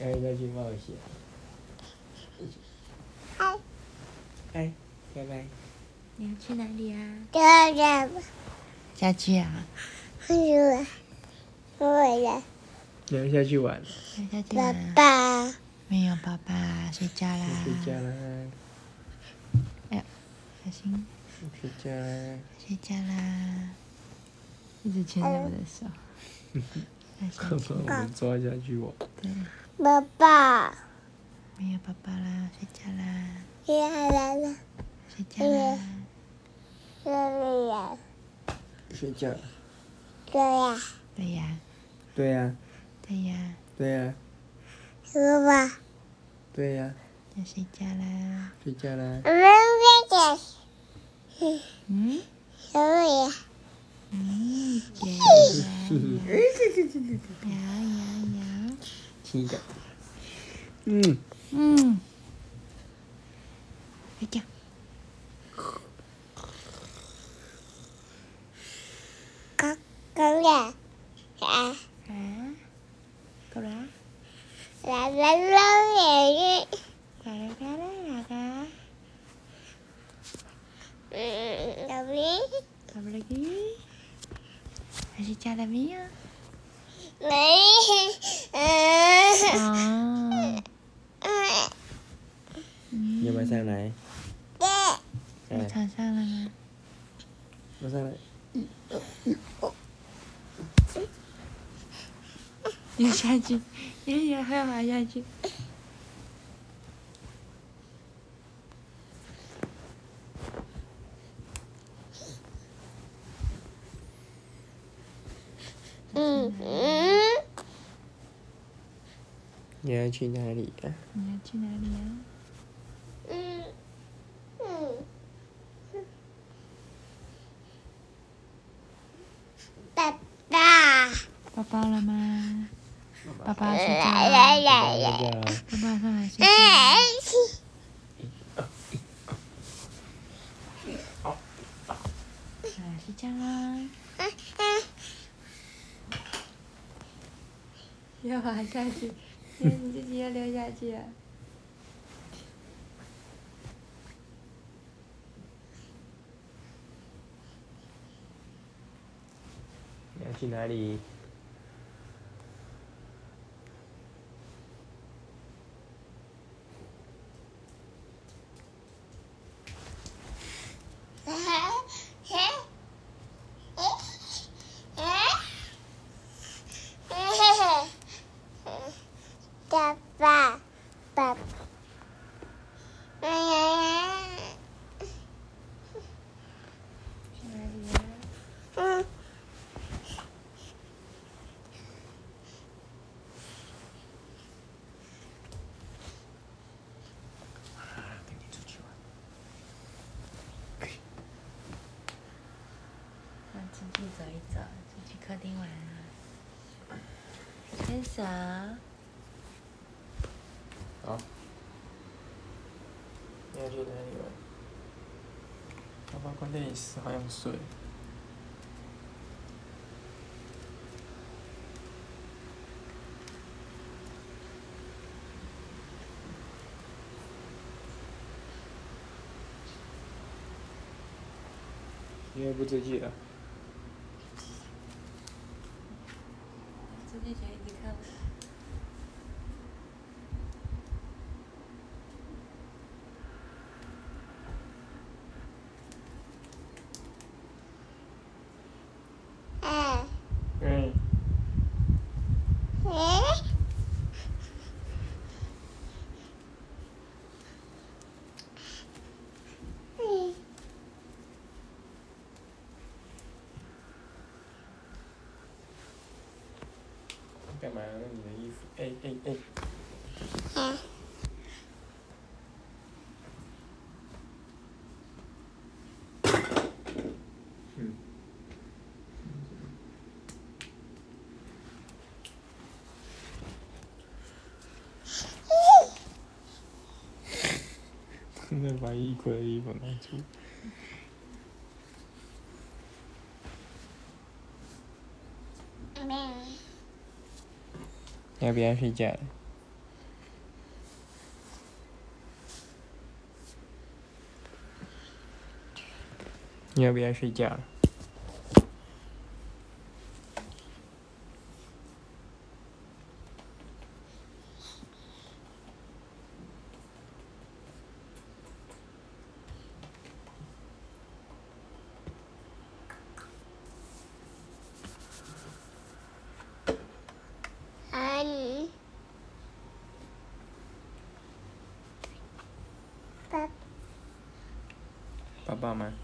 要不要去冒险？嗨，哎，拜拜。你要去哪里啊？这个下去啊？是我，我的你要下去玩？要下去爸玩啊？爸，没有，爸爸睡觉啦。睡觉啦，小心，睡觉啦。睡觉啦。一直牵着我的手。要下爸去爸，我们抓下去玩。对，爸爸，没有爸爸啦，睡觉啦，来来来，睡觉啦。这里呀，睡觉。对呀，对呀，对呀，对呀，对呀，爸爸，对呀，要睡觉啦。睡觉啦。我们这个，嗯这里呀，嗯，对摇摇摇。亲一个。嗯，嗯，睡觉。刚刚呀，啊，啊，够了。来来来也是，过来过来哪没，嗯，Oh. 你要不要上来？对，哎，场上了吗？我上来。你下去，爷爷还滑下去。嗯嗯，你要去哪里啊？你要去哪里啊？嗯嗯，爸爸，爸爸了吗？爸爸睡觉来了。爸爸上来睡觉了。哎，上来睡觉啦。要滑下去，你自己要留下去。你要去哪里？爸爸，爸，哎呀，去哪里啊？嗯，跟你出去玩。那出去走一走，就去客厅玩了。牵手。好。你要去哪里玩？爸爸关电视，好想睡。你也不了？出去想一直看我。哎，嗯。干嘛要弄你的衣服？哎哎哎！哎，嗯。把衣柜的衣服拿出。没有，你要不要睡觉你要不要睡觉爸抱抱吗？